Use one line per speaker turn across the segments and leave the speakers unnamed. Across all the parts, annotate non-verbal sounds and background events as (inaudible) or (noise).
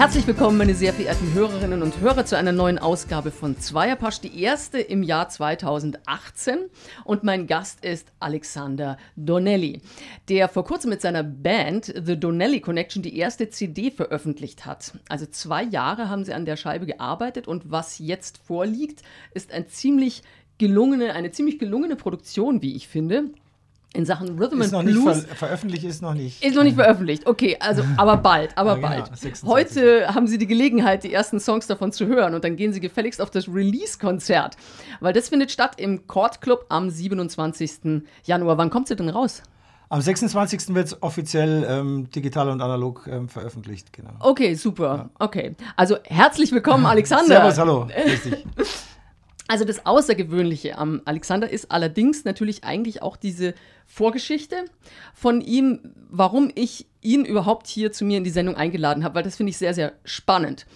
Herzlich willkommen, meine sehr verehrten Hörerinnen und Hörer, zu einer neuen Ausgabe von Zweierpasch, die erste im Jahr 2018. Und mein Gast ist Alexander Donnelly, der vor kurzem mit seiner Band The Donnelly Connection die erste CD veröffentlicht hat. Also zwei Jahre haben sie an der Scheibe gearbeitet und was jetzt vorliegt, ist ein ziemlich gelungene, eine ziemlich gelungene Produktion, wie ich finde in Sachen Rhythm
ist
and
noch
Blues.
nicht ver veröffentlicht ist noch nicht.
Ist noch nicht veröffentlicht. Okay, also (laughs) aber bald, aber
Ja, genau,
bald.
26.
Heute haben Sie die Gelegenheit, die ersten Songs davon zu hören und dann gehen Sie gefälligst auf das Release-Konzert, weil das findet statt im Court Club am 27. Januar. Wann kommt sie denn raus?
Am 26. wird es offiziell ähm, digital und analog ähm, veröffentlicht. Genau.
Okay, super. Okay, also herzlich willkommen, (laughs) Alexander.
Servus, hallo. (laughs) Grüß dich.
Also das Außergewöhnliche am Alexander ist allerdings natürlich eigentlich auch diese Vorgeschichte von ihm, warum ich ihn überhaupt hier zu mir in die Sendung eingeladen habe, weil das finde ich sehr, sehr spannend.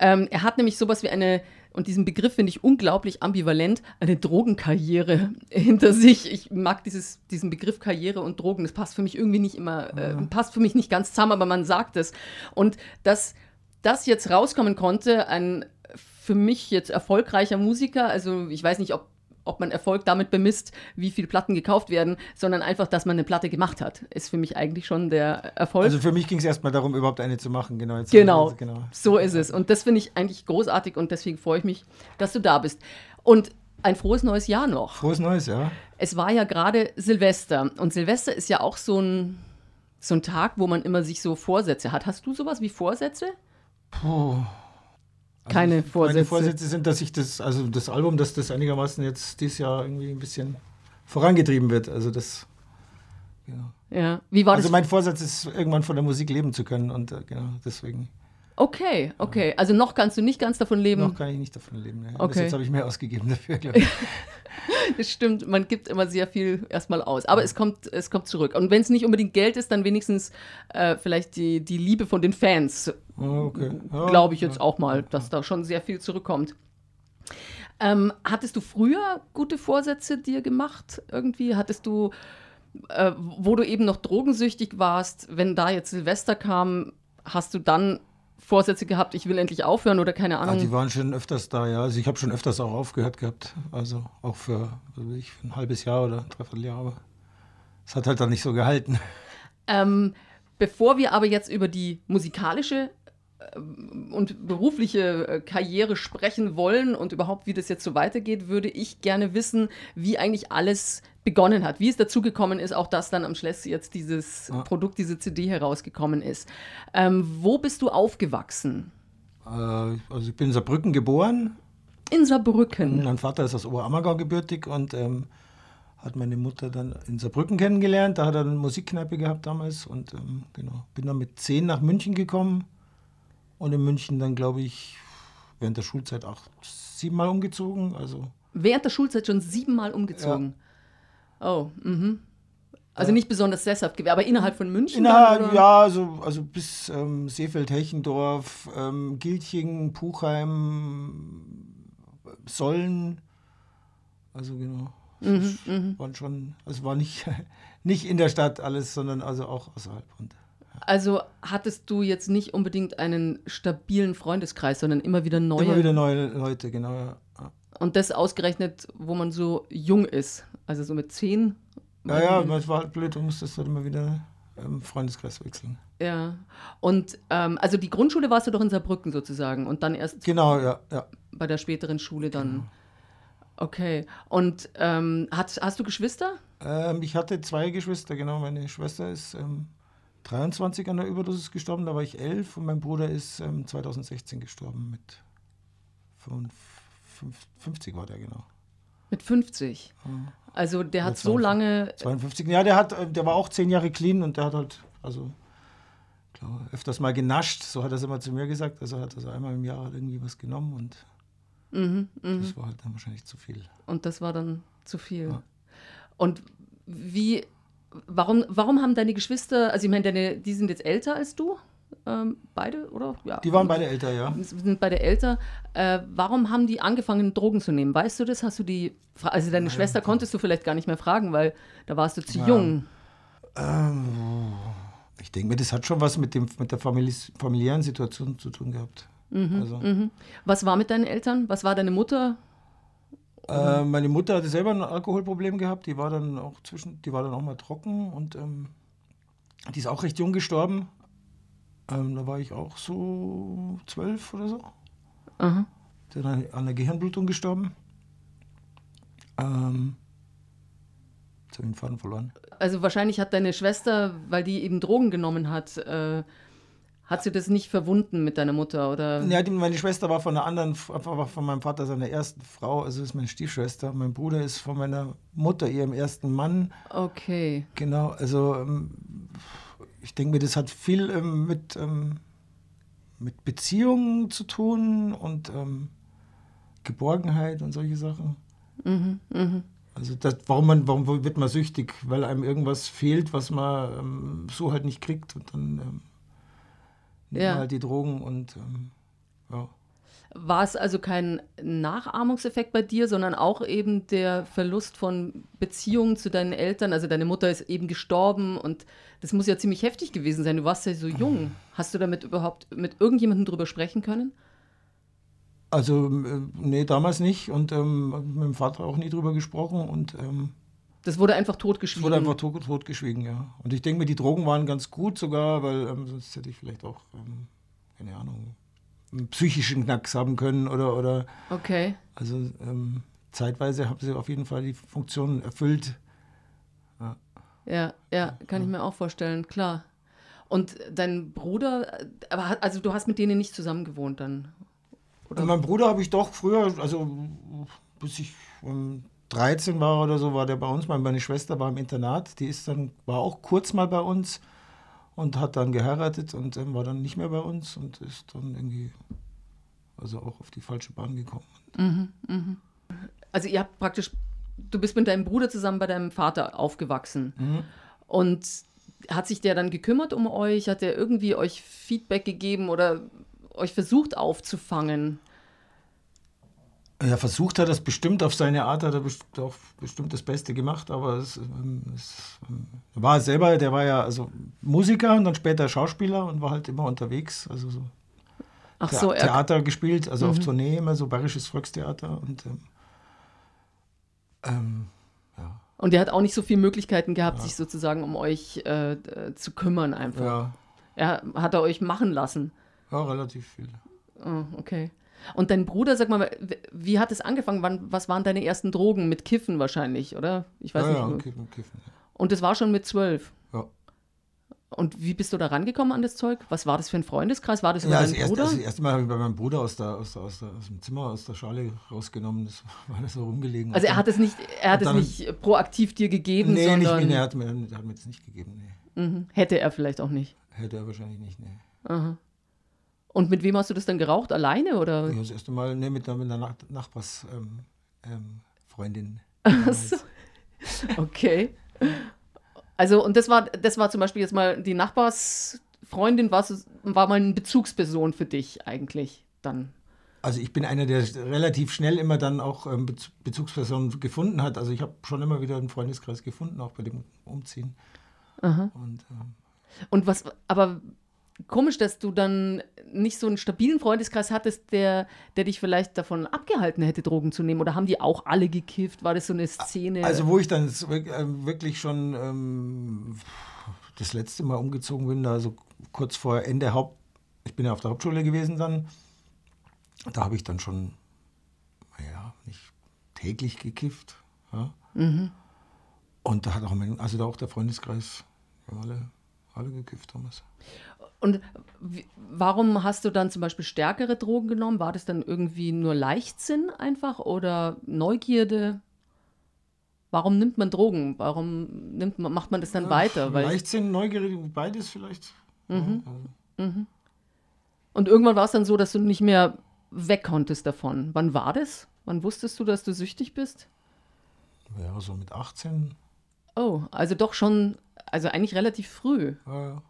Ähm, er hat nämlich sowas wie eine, und diesen Begriff finde ich unglaublich ambivalent, eine Drogenkarriere (laughs) hinter sich. Ich mag dieses, diesen Begriff Karriere und Drogen, das passt für mich irgendwie nicht immer, äh, passt für mich nicht ganz zusammen, aber man sagt es. Und dass das jetzt rauskommen konnte, ein für mich jetzt erfolgreicher Musiker, also ich weiß nicht, ob, ob man Erfolg damit bemisst, wie viele Platten gekauft werden, sondern einfach, dass man eine Platte gemacht hat, ist für mich eigentlich schon der Erfolg.
Also für mich ging es erstmal darum, überhaupt eine zu machen. Genau. Jetzt
genau,
also, genau.
so ist es. Und das finde ich eigentlich großartig und deswegen freue ich mich, dass du da bist. Und ein frohes neues Jahr noch.
Frohes Neues, ja.
Es war ja gerade Silvester und Silvester ist ja auch so ein, so ein Tag, wo man immer sich so Vorsätze hat. Hast du sowas wie Vorsätze?
Puh.
Keine Vorsätze.
Meine Vorsätze sind, dass ich das, also das Album, dass das einigermaßen jetzt dieses Jahr irgendwie ein bisschen vorangetrieben wird. Also das. Genau.
Ja. Wie war
Also
das?
mein Vorsatz ist, irgendwann von der Musik leben zu können und äh, genau deswegen.
Okay, okay. Also noch kannst du nicht ganz davon leben.
Noch kann ich nicht davon leben. Ne? Bis
Okay.
jetzt habe ich mehr ausgegeben dafür, glaube (laughs) ich.
Das stimmt, man gibt immer sehr viel erstmal aus. Aber es kommt, es kommt zurück. Und wenn es nicht unbedingt Geld ist, dann wenigstens äh, vielleicht die, die Liebe von den Fans.
Oh, okay. Ja,
Glaube ich jetzt
ja.
auch mal, dass da schon sehr viel zurückkommt. Ähm, hattest du früher gute Vorsätze dir gemacht? Irgendwie hattest du, äh, wo du eben noch drogensüchtig warst, wenn da jetzt Silvester kam, hast du dann Vorsätze gehabt, ich will endlich aufhören oder keine
Ah,
Ahnung?
die waren schon öfters da, ja. Also ich habe schon öfters auch aufgehört gehabt. Also auch für, weiß ich, für ein halbes Jahr oder ein Dreivierteljahr. Aber es hat halt dann nicht so gehalten.
Ähm, bevor wir aber jetzt über die musikalische und berufliche äh, Karriere sprechen wollen und überhaupt, wie das jetzt so weitergeht, würde ich gerne wissen, wie eigentlich alles begonnen hat, wie es dazu gekommen ist, auch dass dann am Schluss jetzt dieses
Ja.
Produkt, diese CD herausgekommen ist. Ähm, wo bist du aufgewachsen?
Äh, also ich bin in Saarbrücken geboren.
In Saarbrücken.
Mein Vater ist aus Oberammergau gebürtig und ähm, hat meine Mutter dann in Saarbrücken kennengelernt. Da hat er eine Musikkneipe gehabt damals und ähm, genau. Bin dann mit zehn nach München gekommen und in München dann, glaube ich, während der Schulzeit auch siebenmal umgezogen. Also
Während der Schulzeit schon siebenmal umgezogen. Oh, mhm. Also nicht besonders sesshaft gewesen, aber innerhalb von München? dann,
Innerhalb,
oder?
ja, also, also bis ähm, Seefeld, Hechendorf, ähm, Gilching, Puchheim, Sollen. Also genau.
Mhm,
Es waren schon, also war nicht, (laughs) nicht in der Stadt alles, sondern also auch außerhalb. Und
Also hattest du jetzt nicht unbedingt einen stabilen Freundeskreis, sondern immer wieder neue.
immer wieder neue Leute, genau. Ja,
Und das ausgerechnet, wo man so jung ist. Also so mit zehn.
ja, ja das war halt blöd, du musstest halt immer wieder ähm, Freundeskreis wechseln.
Ja. Und ähm, also die Grundschule warst du doch in Saarbrücken sozusagen und dann erst
Genau, ja, ja.
bei der späteren Schule dann.
Genau.
Okay. Und ähm, hast, hast du Geschwister?
Ähm, ich hatte zwei Geschwister, genau. Meine Schwester ist ähm, 23 an der Überdosis gestorben, da war ich 11 und mein Bruder ist ähm, 2016 gestorben mit 55, 50 war der genau.
Mit 50. Also der hat
Mit
so
52.
lange.
52, ja, der hat, äh, der war auch zehn Jahre clean und der hat halt, also klar, öfters mal genascht, so hat er es immer zu mir gesagt. Also hat er so einmal im Jahr halt irgendwie was genommen und
Mhm, mhm.
das war halt dann wahrscheinlich zu viel.
Und das war dann zu viel.
Ja.
Und wie, warum, warum haben deine Geschwister, also ich meine, deine, die sind jetzt älter als du, ähm, beide, oder? Ja.
Die waren beide älter, ja.
sind beide älter. Äh, warum haben die angefangen, Drogen zu nehmen? Weißt du das? Hast du die, also deine Schwester konntest du vielleicht gar nicht mehr fragen, weil da warst du zu
Ja.
jung.
Ähm, ich denke mir, das hat schon was mit, dem, mit der familis- familiären Situation zu tun gehabt. also,
Mhm. Was war mit deinen Eltern? Was war deine Mutter?
Äh, meine Mutter hatte selber ein Alkoholproblem gehabt, die war dann auch zwischen, die war dann auch mal trocken und ähm, die ist auch recht jung gestorben. Ähm, da war ich auch so zwölf oder so.
Aha.
Die ist an an einer Gehirnblutung gestorben. Ähm, jetzt habe ich den Faden verloren.
Also wahrscheinlich hat deine Schwester, weil die eben Drogen genommen hat, äh, hat sie das nicht verwunden mit deiner Mutter oder?
Ja, die, meine Schwester war von einer anderen, war von meinem Vater seiner ersten Frau, also ist meine Stiefschwester. Mein Bruder ist von meiner Mutter, ihrem ersten Mann.
Okay.
Genau, also ähm, ich denke mir, das hat viel ähm, mit, ähm, mit Beziehungen zu tun und Geborgenheit und solche Sachen.
Mhm, mhm.
Also das, warum, man, warum wird man süchtig? Weil einem irgendwas fehlt, was man ähm, so halt nicht kriegt und dann ähm,
Ja.
halt die Drogen und ähm, ja.
War es also kein Nachahmungseffekt bei dir, sondern auch eben der Verlust von Beziehungen zu deinen Eltern? Also deine Mutter ist eben gestorben und das muss ja ziemlich heftig gewesen sein. Du warst ja so jung. Hast du damit überhaupt mit irgendjemandem drüber sprechen können?
Also, äh, nee, damals nicht und ähm, mit dem Vater auch nie drüber gesprochen und ähm,
Das wurde einfach
es
totgeschwiegen.
wurde einfach tot, totgeschwiegen, ja. Und ich denke mir, die Drogen waren ganz gut sogar, weil ähm, sonst hätte ich vielleicht auch, ähm, keine Ahnung, einen psychischen Knacks haben können oder, oder
okay.
also ähm, zeitweise haben sie auf jeden Fall die Funktion erfüllt.
Ja, ja, kann ich mir auch vorstellen, klar. Und dein Bruder, aber also du hast mit denen nicht zusammen gewohnt dann? Oder?
Und mein Bruder habe ich doch früher, also bis ich ähm, 13 war oder so, war der bei uns. Meine Schwester war im Internat, die ist dann, war auch kurz mal bei uns und hat dann geheiratet und ähm, war dann nicht mehr bei uns und ist dann irgendwie, also auch auf die falsche Bahn gekommen.
Also ihr habt praktisch, du bist mit deinem Bruder zusammen bei deinem Vater aufgewachsen. Und hat sich der dann gekümmert um euch? Hat der irgendwie euch Feedback gegeben oder euch versucht aufzufangen?
Er versucht hat das bestimmt auf seine Art, hat er best- auch bestimmt das Beste gemacht, aber es, ähm, es ähm, er war selber, der war ja also Musiker und dann später Schauspieler und war halt immer unterwegs, also so
Ach so, er,
Theater gespielt, also auf Tournee immer so bayerisches Volkstheater und ähm, ähm, ja,
und der hat auch nicht so viele Möglichkeiten gehabt, sich sozusagen um euch äh, zu kümmern einfach.
ja,
Er hat er euch machen lassen.
ja, relativ viel.
Oh, okay. Und dein Bruder, sag mal, wie hat es angefangen? Wann, was waren deine ersten Drogen? Mit Kiffen wahrscheinlich, oder? Ich weiß
ja,
nicht.
ja,
wo-
kiffen, kiffen.
Und das war schon mit zwölf.
Ja,
Und wie bist du da rangekommen an das Zeug? Was war das für ein Freundeskreis? War das über
ja
deinen
das, erste,
Bruder?
also das erste Mal habe ich bei meinem Bruder aus, der, aus, der, aus, der, aus dem Zimmer, aus der Schale rausgenommen, das (laughs) war alles so rumgelegen.
also er hat es nicht, er hat es nicht proaktiv dir gegeben,
Nee,
sondern
nee, er hat mir, hat mir das nicht gegeben, nee.
mhm. hätte er vielleicht auch nicht.
Hätte er wahrscheinlich nicht, nee.
Und mit wem hast du das dann geraucht? Alleine oder?
Ja, das erste Mal nee, mit, einer Nach Nachbars ähm, ähm, Freundin.
so. Okay. Also, und das war, das war zum Beispiel jetzt mal die Nachbarsfreundin, war, war mal eine Bezugsperson für dich eigentlich dann.
Also ich bin einer, der relativ schnell immer dann auch ähm, Bez- Bezugspersonen gefunden hat. Also ich habe schon immer wieder einen Freundeskreis gefunden, auch bei dem Umziehen. Und ähm,
Und was, aber komisch, dass du dann nicht so einen stabilen Freundeskreis hattest, der, der dich vielleicht davon abgehalten hätte, Drogen zu nehmen. Oder haben die auch alle gekifft? War das so eine Szene?
also wo ich dann ähm, wirklich schon ähm, das letzte Mal umgezogen bin, also kurz vor Ende Haupt, ich bin ja auf der Hauptschule gewesen dann, da habe ich dann schon, naja, nicht täglich gekifft. Ja. Und da hat auch mein, also da auch der Freundeskreis, wir haben alle, alle gekifft damals.
Und warum hast du dann zum Beispiel stärkere Drogen genommen? War das dann irgendwie nur Leichtsinn einfach oder Neugierde? Warum nimmt man Drogen? Warum nimmt man, macht man das dann weiter? Weil,
Leichtsinn, Neugierde, beides vielleicht.
Mhm.
Ja, also,
und irgendwann war es dann so, dass du nicht mehr weg konntest davon. Wann war das? Wann wusstest du, dass du süchtig bist?
ja, so mit 18,
Oh, also doch schon, also eigentlich relativ früh.
ja, ja,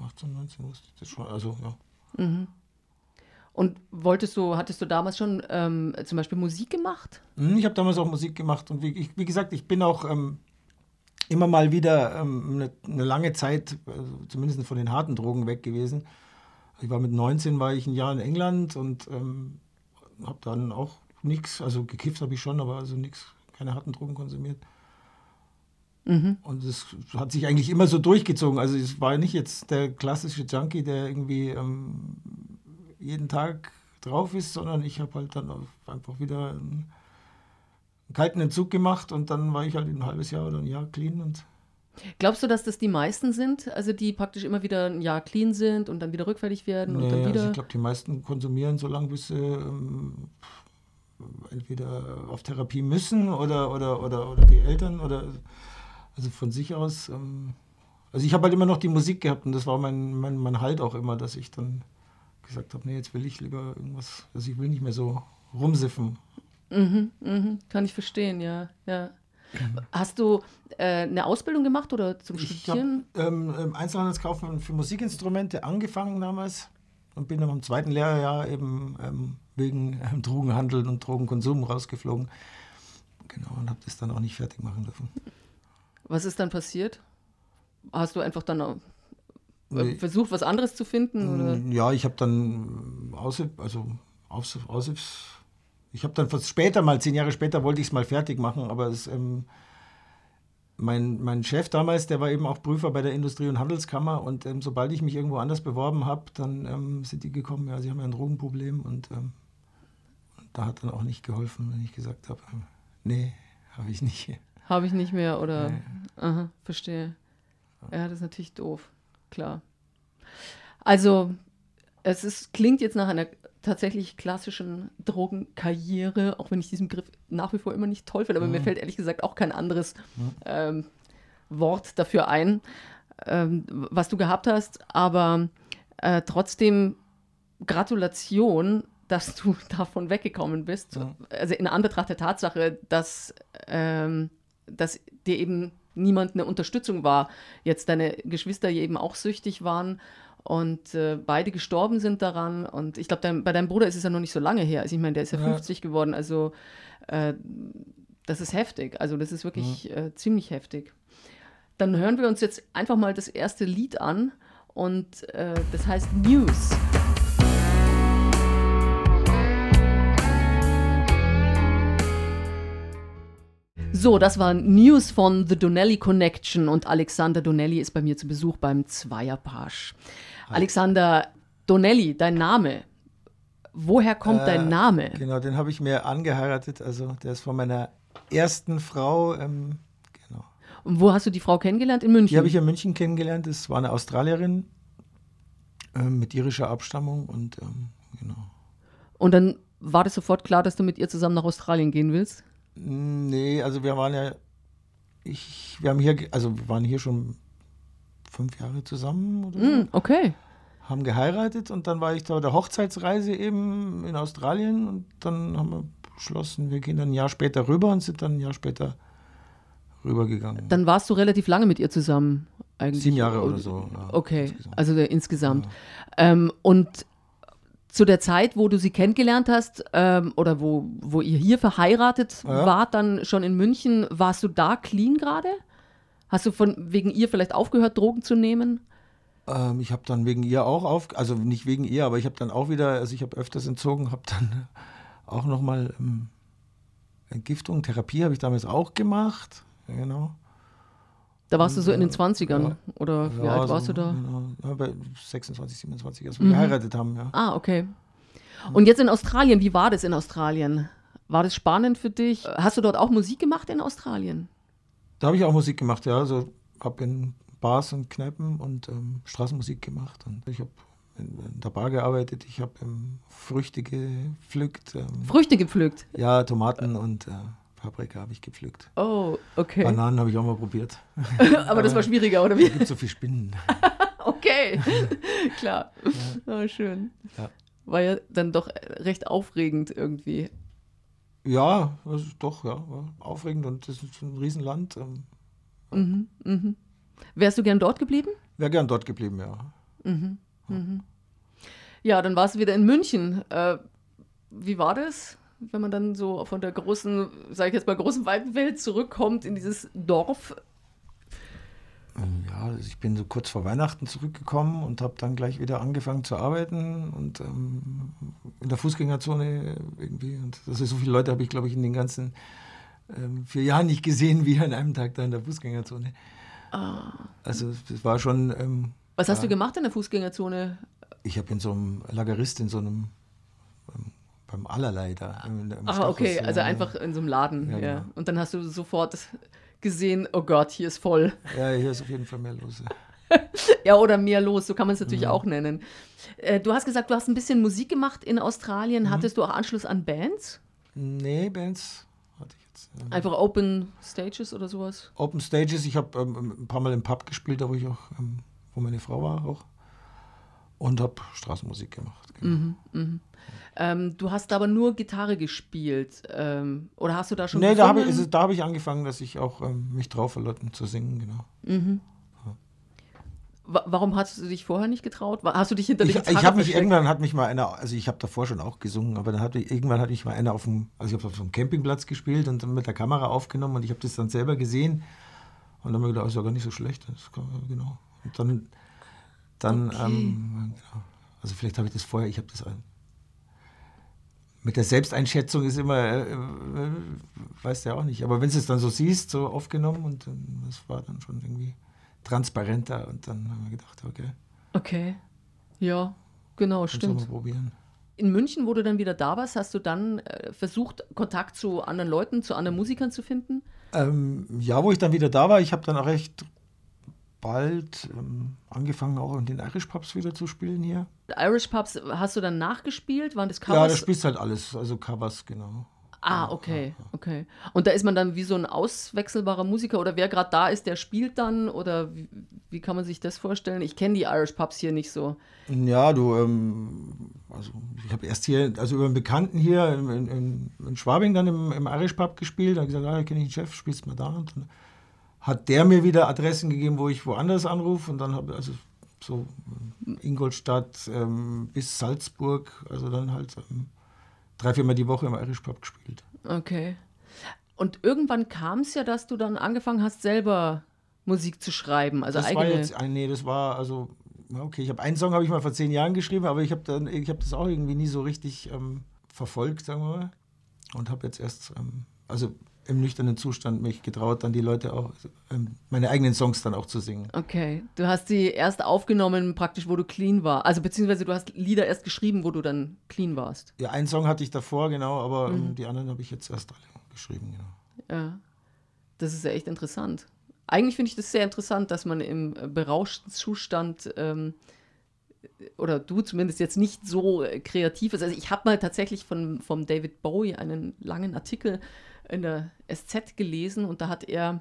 18, 19 wusste ich das schon. Also, ja.
Und wolltest du, hattest du damals schon ähm, zum Beispiel Musik gemacht?
Hm, Ich habe damals auch Musik gemacht und wie, ich, wie gesagt, ich bin auch, ähm, immer mal wieder ähm, eine, eine, lange Zeit, also zumindest von den harten Drogen weg gewesen. Ich war mit 19, war ich ein Jahr in England und ähm, habe dann auch nichts, also gekifft habe ich schon, aber also nichts, keine harten Drogen konsumiert. Mhm. Und es hat sich eigentlich immer so durchgezogen. Also es war nicht jetzt der klassische Junkie, der irgendwie ähm, jeden Tag drauf ist, sondern ich habe halt dann einfach wieder einen, einen, kalten Entzug gemacht und dann war ich halt ein halbes Jahr oder ein Jahr clean und
Glaubst du, dass das die meisten sind, also die praktisch immer wieder ein Jahr clean sind und dann wieder rückfällig werden nee, und dann wieder? Also
ich glaube, die meisten konsumieren so lange, bis sie ähm, entweder auf Therapie müssen oder, oder, oder, oder die Eltern oder also von sich aus. Ähm, also ich habe halt immer noch die Musik gehabt und das war mein, mein, mein Halt auch immer, dass ich dann gesagt habe, nee, jetzt will ich lieber irgendwas, also ich will nicht mehr so rumsiffen.
Mhm, mhm, kann ich verstehen, ja, ja. Hast du äh, eine Ausbildung gemacht oder zum ich Studieren?
Ich habe ähm, Einzelhandelskaufmann für Musikinstrumente angefangen damals und bin dann im zweiten Lehrjahr eben ähm, wegen ähm, Drogenhandel und Drogenkonsum rausgeflogen. Genau, und habe das dann auch nicht fertig machen dürfen.
Was ist dann passiert? Hast du einfach dann äh, versucht, was anderes zu finden? Oder?
Mm, ja, ich habe dann Aushilf, also Aushilfs, ich habe dann später mal, zehn Jahre später, wollte ich es mal fertig machen, aber es, ähm, mein, mein Chef damals, der war eben auch Prüfer bei der Industrie- und Handelskammer und ähm, sobald ich mich irgendwo anders beworben habe, dann ähm, sind die gekommen, ja, sie haben ja ein Drogenproblem und ähm, da hat dann auch nicht geholfen, wenn ich gesagt habe, äh, nee, habe ich nicht.
Habe ich nicht mehr oder. Nee. Aha, verstehe. Ja, das ist natürlich doof. Klar. Also, es ist, klingt jetzt nach einer tatsächlich klassischen Drogenkarriere, auch wenn ich diesen Begriff nach wie vor immer nicht toll finde, aber mhm. mir fällt ehrlich gesagt auch kein anderes mhm. ähm, Wort dafür ein, ähm, was du gehabt hast. Aber äh, trotzdem Gratulation, dass du (laughs) davon weggekommen bist. Ja. Also in Anbetracht der Tatsache, dass ähm, dass dir eben niemand eine Unterstützung war. Jetzt deine Geschwister eben auch süchtig waren und äh, beide gestorben sind daran. Und ich glaube, dein, bei deinem Bruder ist es ja noch nicht so lange her. Also ich meine, der ist ja, ja. 50 geworden. Also äh, das ist heftig. Also das ist wirklich ja. äh, ziemlich heftig. Dann hören wir uns jetzt einfach mal das erste Lied an und äh, das heißt News. So, das war News von The Donnelly Connection und Alexander Donnelly ist bei mir zu Besuch beim Zweierpasch. Alexander Donnelly, dein Name. Woher kommt äh, dein Name?
Genau, den habe ich mir angeheiratet. Also, der ist von meiner ersten Frau. Ähm, genau.
Und wo hast du die Frau kennengelernt? In München?
Die habe ich in München kennengelernt. Das war eine Australierin ähm, mit irischer Abstammung und ähm, genau.
Und dann war das sofort klar, dass du mit ihr zusammen nach Australien gehen willst?
Nee, also wir waren ja, ich, wir haben hier, also wir waren hier schon fünf Jahre zusammen oder
mm, Okay.
Haben geheiratet und dann war ich da bei der Hochzeitsreise eben in Australien und dann haben wir beschlossen, wir gehen dann ein Jahr später rüber und sind dann ein Jahr später rübergegangen.
Dann warst du relativ lange mit ihr zusammen eigentlich.
Sieben Jahre oder so.
Ja, okay, insgesamt. also insgesamt. Ja. Ähm, und zu der Zeit, wo du sie kennengelernt hast ähm, oder wo, wo ihr hier verheiratet ja. wart, dann schon in München, warst du da clean gerade? Hast du von wegen ihr vielleicht aufgehört, Drogen zu nehmen?
Ähm, ich habe dann wegen ihr auch auf, also nicht wegen ihr, aber ich habe dann auch wieder, also ich habe öfters entzogen, habe dann (laughs) auch nochmal ähm, Entgiftung, Therapie habe ich damals auch gemacht, genau.
Da warst du so in den 20ern ja, oder wie ja, alt warst so, du da?
Ja, bei 26, 27, als wir mhm. geheiratet haben, ja.
Ah, okay. Und jetzt in Australien, wie war das in Australien? War das spannend für dich? Hast du dort auch Musik gemacht in Australien?
Da habe ich auch Musik gemacht, ja. Also habe in Bars und Kneipen und ähm, Straßenmusik gemacht. Und ich habe in, in, der Bar gearbeitet, ich habe ähm, Früchte gepflückt. Ähm,
Früchte gepflückt?
Ja, Tomaten und äh, Paprika habe ich gepflückt.
Oh, okay.
Bananen habe ich auch mal probiert. (laughs)
Aber das war schwieriger, oder wie?
Es gibt so viele Spinnen. (laughs)
okay, (laughs) klar. Ja. Oh, schön. Ja. War ja dann doch recht aufregend irgendwie.
Ja, also doch, ja. Aufregend und das ist ein Riesenland. Ähm,
mhm, mhm. Wärst du gern dort geblieben?
Wäre gern dort geblieben, ja.
Mhm, mhm. Ja, dann warst du wieder in München. Äh, wie war das? Wenn man dann so von der großen, sage ich jetzt mal, großen weiten Welt zurückkommt in dieses Dorf.
ja, ich bin so kurz vor Weihnachten zurückgekommen und habe dann gleich wieder angefangen zu arbeiten und ähm, in der Fußgängerzone irgendwie. Und also so viele Leute habe ich, glaube ich, in den ganzen ähm, vier Jahren nicht gesehen, wie an einem Tag da in der Fußgängerzone. Ah. Also das war schon. Ähm,
Was hast ja, du gemacht in der Fußgängerzone?
Ich habe in so einem Lagerist, in so einem ähm, beim Allerlei da.
Ach, okay, also einfach in so einem Laden. Ja, ja. Genau. Und dann hast du sofort gesehen, oh Gott, hier ist voll.
Ja, hier ist auf jeden Fall mehr los. (laughs)
ja, oder mehr los, so kann man es natürlich mhm. auch nennen. Äh, du hast gesagt, du hast ein bisschen Musik gemacht in Australien. Mhm. Hattest du auch Anschluss an Bands?
Nee, Bands hatte ich jetzt.
Ähm, Einfach Open Stages oder sowas?
Open Stages, ich habe ähm, ein paar Mal im Pub gespielt, da wo ich auch, ähm, wo meine Frau war auch. Und habe Straßenmusik gemacht.
Genau. Mhm, mh. Ähm, du hast aber nur Gitarre gespielt. Ähm, oder hast du da schon
Nee, da habe ich, hab ich angefangen, dass ich auch ähm, mich drauf verlotten zu singen, genau. Mhm.
Warum hast du dich vorher nicht getraut? Hast du dich hinter
dich Ich, ich habe mich irgendwann hat mich mal einer, also ich habe davor schon auch gesungen, aber dann hatte irgendwann hatte ich mal einer auf dem, also ich habe auf einem Campingplatz gespielt und dann mit der Kamera aufgenommen und ich habe das dann selber gesehen und dann habe ich gedacht, das ist ja gar nicht so schlecht. Kann, genau. Und dann, dann, okay. ähm, also vielleicht habe ich das vorher, ich habe das mit der Selbsteinschätzung ist immer, äh, äh, weißt du ja auch nicht. Aber wenn du es dann so siehst, so aufgenommen und dann, das war dann schon irgendwie transparenter und dann haben wir gedacht, okay.
Okay. Ja, genau, stimmt.
Mal probieren.
In München, wo du dann wieder da warst, hast du dann äh, versucht, Kontakt zu anderen Leuten, zu anderen Musikern zu finden?
Ähm, ja, wo ich dann wieder da war, ich habe dann auch recht bald ähm, angefangen, auch in den Irish Pubs wieder zu spielen hier.
Irish Pubs hast du dann nachgespielt? Waren das Covers?
Ja, da spielst halt alles, also Covers, genau.
Ah, okay, okay. Und da ist man dann wie so ein auswechselbarer Musiker oder wer gerade da ist, der spielt dann oder wie, wie kann man sich das vorstellen? Ich kenne die Irish Pubs hier nicht so.
Ja, du, ähm, also ich habe erst hier, also über einen Bekannten hier in, in, in Schwabing dann im, im, Irish Pub gespielt, da gesagt, ah, kenne ich den Chef, spielst mal da und dann hat der mir wieder Adressen gegeben, wo ich woanders anrufe und dann habe ich also so Ingolstadt ähm, bis Salzburg, also dann halt ähm, drei, viermal die Woche im Irish Pub gespielt.
Okay. Und irgendwann kam es ja, dass du dann angefangen hast, selber Musik zu schreiben. Also
das
eigene...
war jetzt, nee, das war also, okay, ich habe einen Song habe ich mal vor zehn Jahren geschrieben, aber ich habe dann, ich habe das auch irgendwie nie so richtig ähm, verfolgt, sagen wir mal. Und habe jetzt erst, ähm, also im nüchternen Zustand mich getraut, dann die Leute auch, ähm, meine eigenen Songs dann auch zu singen.
Okay, du hast sie erst aufgenommen, praktisch, wo du clean warst. Also beziehungsweise du hast Lieder erst geschrieben, wo du dann clean warst.
Ja, einen Song hatte ich davor, genau, aber ähm, mhm. die anderen habe ich jetzt erst alle geschrieben, genau.
Ja, das ist ja echt interessant. Eigentlich finde ich das sehr interessant, dass man im berauschten Zustand ähm, oder du zumindest jetzt nicht so kreativ ist. Also ich habe mal tatsächlich von vom David Bowie einen langen Artikel in der SZ gelesen und da hat er,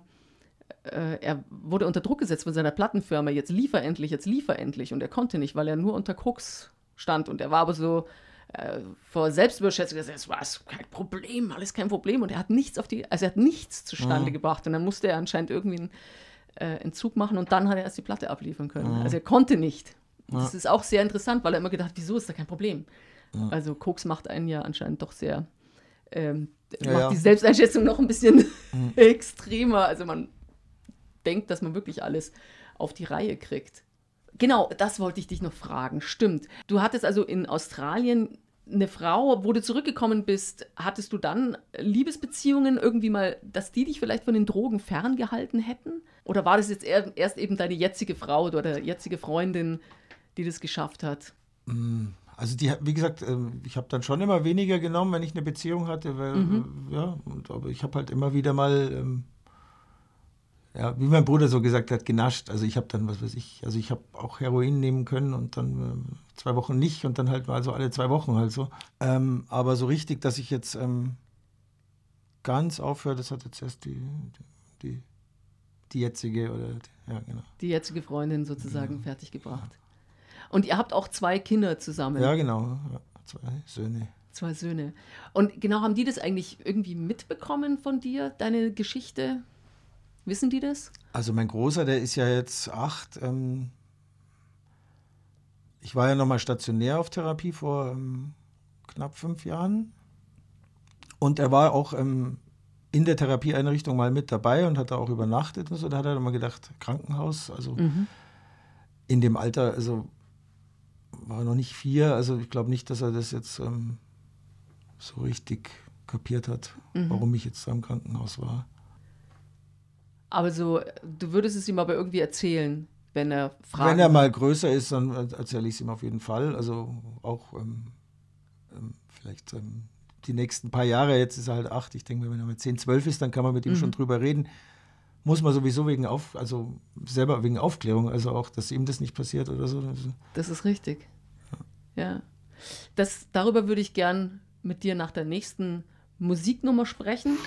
äh, er wurde unter Druck gesetzt von seiner Plattenfirma, jetzt liefer endlich, jetzt liefer endlich. Und er konnte nicht, weil er nur unter Krux stand. Und er war aber so äh, vor Selbstüberschätzung, es war kein Problem, alles kein Problem. Und er hat nichts auf die, also er hat nichts zustande mhm. gebracht. Und dann musste er anscheinend irgendwie einen äh, Entzug machen und dann hat er erst die Platte abliefern können. Mhm. Also er konnte nicht. Ja. Das ist auch sehr interessant, weil er immer gedacht, wieso ist da kein Problem? Ja. Also Koks macht einen ja anscheinend doch sehr ähm, ja, macht ja. die Selbsteinschätzung noch ein bisschen mhm. (laughs) extremer. Also man denkt, dass man wirklich alles auf die Reihe kriegt. Genau, das wollte ich dich noch fragen. Stimmt. Du hattest also in Australien eine Frau, wo du zurückgekommen bist, hattest du dann Liebesbeziehungen irgendwie mal, dass die dich vielleicht von den Drogen ferngehalten hätten? Oder war das jetzt erst eben deine jetzige Frau oder jetzige Freundin, die das geschafft hat?
Also die, wie gesagt, ähm, ich habe dann schon immer weniger genommen, wenn ich eine Beziehung hatte, weil, mhm. Äh, ja, und, aber ich habe halt immer wieder mal, ähm, ja, wie mein Bruder so gesagt hat, genascht. Also ich habe dann, was weiß ich, also ich habe auch Heroin nehmen können und dann äh, zwei Wochen nicht und dann halt mal so alle zwei Wochen halt so. Ähm, aber so richtig, dass ich jetzt ähm, ganz aufhöre, das hat jetzt erst die, die, die jetzige oder, die, ja genau.
Die jetzige Freundin sozusagen ja. fertiggebracht. Und ihr habt auch zwei Kinder zusammen.
Ja, genau. Zwei Söhne.
Zwei Söhne. Und genau, haben die das eigentlich irgendwie mitbekommen von dir, deine Geschichte? Wissen die das?
Also mein Großer, der ist ja jetzt acht. Ähm, ich war ja nochmal stationär auf Therapie vor ähm, knapp fünf Jahren. Und er war auch ähm, in der Therapieeinrichtung mal mit dabei und hat da auch übernachtet und so. Da hat er immer gedacht, Krankenhaus, also
Mhm.
in dem Alter, also war noch nicht vier, also ich glaube nicht, dass er das jetzt ähm, so richtig kapiert hat,
Mhm.
warum ich jetzt da im Krankenhaus war.
Aber so, du würdest es ihm aber irgendwie erzählen, wenn er fragt.
Wenn er mal größer ist, dann erzähle ich es ihm auf jeden Fall. Also auch ähm, ähm, vielleicht ähm, die nächsten paar Jahre, jetzt ist er halt acht, ich denke, wenn er mit 10, 12 ist, dann kann man mit ihm
Mhm.
schon drüber reden. Muss man sowieso wegen Auf, also selber wegen Aufklärung, also auch, dass ihm das nicht passiert oder so.
Das ist richtig. Ja. Das, darüber würde ich gern mit dir nach der nächsten Musiknummer sprechen.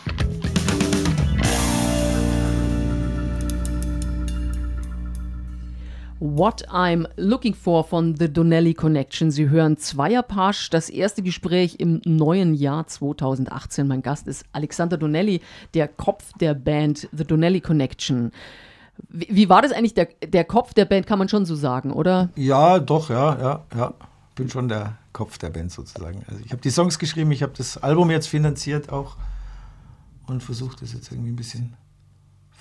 What I'm Looking For von The Donnelly Connection. Sie hören Zweierpasch, das erste Gespräch im neuen Jahr 2018. Mein Gast ist Alexander Donnelly, der Kopf der Band The Donnelly Connection. Wie, wie war das eigentlich, der, der Kopf der Band, kann man schon so sagen, oder?
Ja, doch, ja, ja, ja. Bin schon der Kopf der Band sozusagen. Also ich habe die Songs geschrieben, ich habe das Album jetzt finanziert auch und versucht das jetzt irgendwie ein bisschen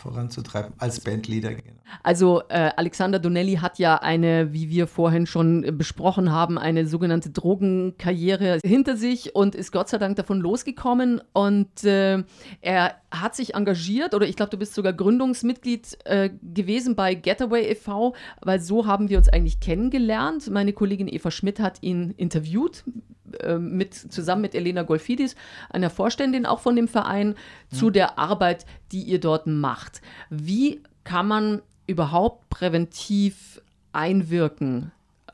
voranzutreiben als Bandleader. Genau.
Also äh, Alexander Donnelly hat ja eine, wie wir vorhin schon besprochen haben, eine sogenannte Drogenkarriere hinter sich und ist Gott sei Dank davon losgekommen. Und äh, er hat sich engagiert, oder ich glaube, du bist sogar Gründungsmitglied äh, gewesen bei Getaway e.V., weil so haben wir uns eigentlich kennengelernt. Meine Kollegin Eva Schmidt hat ihn interviewt, mit, zusammen mit Elena Golfidis, einer Vorständin auch von dem Verein, zu der Arbeit, die ihr dort macht. Wie kann man überhaupt präventiv einwirken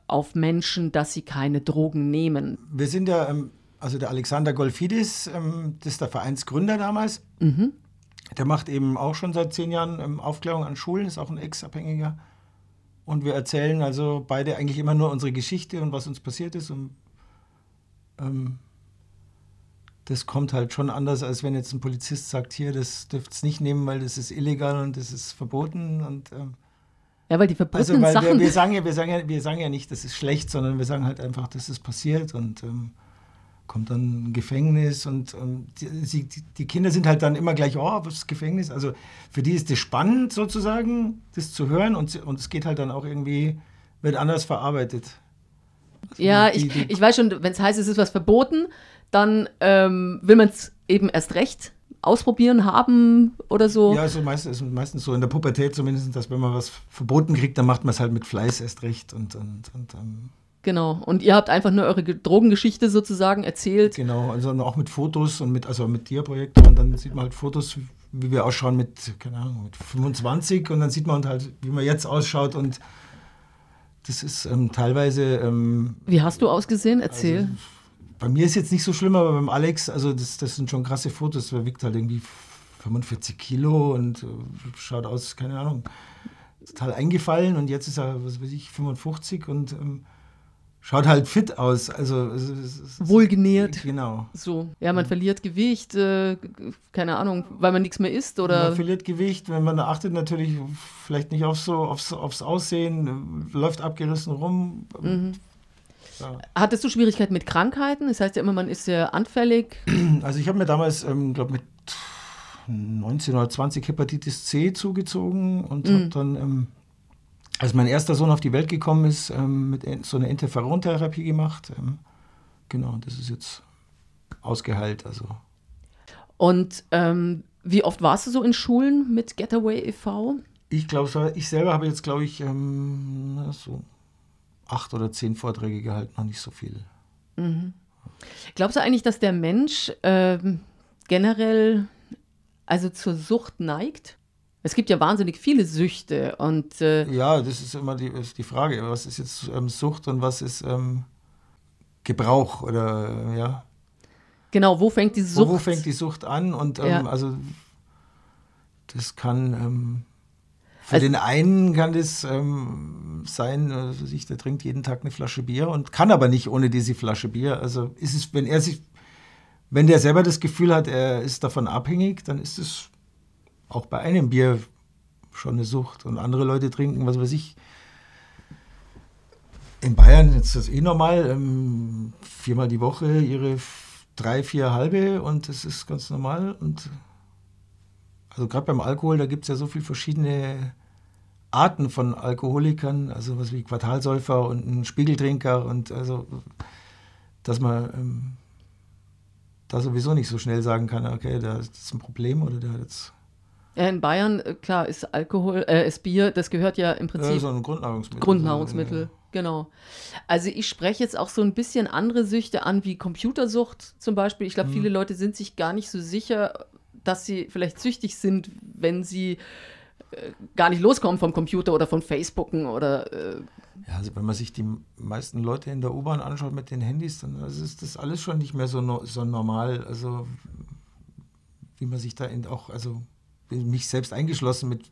auf Menschen, dass sie keine Drogen nehmen?
Wir sind ja, ähm, also der Alexander Golfidis, ähm, das ist der Vereinsgründer damals. Der macht eben auch schon seit zehn Jahren ähm, Aufklärung an Schulen, ist auch ein Ex-Abhängiger. Und wir erzählen also beide eigentlich immer nur unsere Geschichte und was uns passiert ist. Und ähm, das kommt halt schon anders, als wenn jetzt ein Polizist sagt, hier, das dürft ihr nicht nehmen, weil das ist illegal und das ist verboten. Und, ähm,
Ja, weil die verbotenen
also, weil
Sachen.
wir, wir, sagen ja, wir, sagen ja, wir sagen ja nicht, das ist schlecht, sondern wir sagen halt einfach, das ist passiert und ähm, kommt dann ein Gefängnis und ähm, die, die, die Kinder sind halt dann immer gleich, oh, was ist Gefängnis? Also für die ist das spannend sozusagen, das zu hören und, und es geht halt dann auch irgendwie, wird anders verarbeitet.
Ja, ich, ich weiß schon, wenn es heißt, es ist was verboten, dann ähm, will man es eben erst recht ausprobieren, haben oder so.
Ja, so meistens, ist meistens so in der Pubertät zumindest, dass wenn man was verboten kriegt, dann macht man es halt mit Fleiß erst recht und, und, und ähm,
Genau. Und ihr habt einfach nur eure Ge- Drogengeschichte sozusagen erzählt.
Genau, also auch mit Fotos und mit, also mit Dia-Projektor und dann sieht man halt Fotos, wie wir ausschauen mit, keine Ahnung, mit 25 und dann sieht man halt, wie man jetzt ausschaut und das ist ähm, teilweise, ähm,
Wie hast du ausgesehen? Erzähl.
Also, bei mir ist jetzt nicht so schlimm, aber beim Alex, also das, das sind schon krasse Fotos, der wiegt halt irgendwie 45 Kilo und äh, schaut aus, keine Ahnung, total eingefallen und jetzt ist er, was weiß ich, 55 und ähm, schaut halt fit aus, also es
Wohlgenährt.
Genau.
So. Ja, man verliert Gewicht, äh, keine Ahnung, weil man nichts mehr isst oder.
Man verliert Gewicht, wenn man achtet natürlich vielleicht nicht auf so, aufs, aufs Aussehen, läuft abgerissen rum.
Mhm.
Ja.
Hattest du Schwierigkeiten mit Krankheiten? Das heißt ja immer, man ist sehr anfällig. (clears throat)
Also ich habe mir damals, ähm, glaube mit 19 oder 20 Hepatitis C zugezogen und habe dann, ähm, als mein erster Sohn auf die Welt gekommen ist, ähm, mit so einer Interferontherapie gemacht. Ähm, genau, das ist jetzt ausgeheilt. Also
Und ähm, wie oft warst du so in Schulen mit Getaway e.V.?
ich glaube, ich selber habe jetzt, glaube ich, ähm, so acht oder zehn Vorträge gehalten, noch nicht so viel.
Glaubst du eigentlich, dass der Mensch ähm, generell also zur Sucht neigt? Es gibt ja wahnsinnig viele Süchte und äh,
Ja, das ist immer die, ist die Frage, was ist jetzt ähm, Sucht und was ist ähm, Gebrauch oder ja.
genau, wo fängt die
Wo,
Sucht?
wo fängt die Sucht an? Und ähm,
Ja.
also das kann ähm, für
Also-
den einen kann das ähm, sein, also der trinkt jeden Tag eine Flasche Bier und kann aber nicht ohne diese Flasche Bier. Also ist es, wenn er sich, wenn der selber das Gefühl hat, er ist davon abhängig, dann ist es auch bei einem Bier schon eine Sucht. Und andere Leute trinken, was weiß ich. In Bayern ist das eh normal, ähm, viermal die Woche ihre drei, vier halbe und das ist ganz normal. Und Also gerade beim Alkohol, da gibt es ja so viele verschiedene Arten von Alkoholikern, also was wie Quartalsäufer und ein Spiegeltrinker und also, dass man ähm, da sowieso nicht so schnell sagen kann, okay, da ist ein Problem oder der hat jetzt
in Bayern, äh, klar, ist Alkohol, äh, ist Bier, das gehört ja im Prinzip. Ja,
so ein Grundnahrungsmittel.
Grundnahrungsmittel, ja. genau. Also ich spreche jetzt auch so ein bisschen andere Süchte an, wie Computersucht zum Beispiel. Ich glaube, hm. viele Leute sind sich gar nicht so sicher, dass sie vielleicht süchtig sind, wenn sie äh, gar nicht loskommen vom Computer oder von Facebooken oder. Äh
ja, also wenn man sich die meisten Leute in der U-Bahn anschaut mit den Handys, dann ist das alles schon nicht mehr so, no, so normal. Also wie man sich da auch, also mich selbst eingeschlossen mit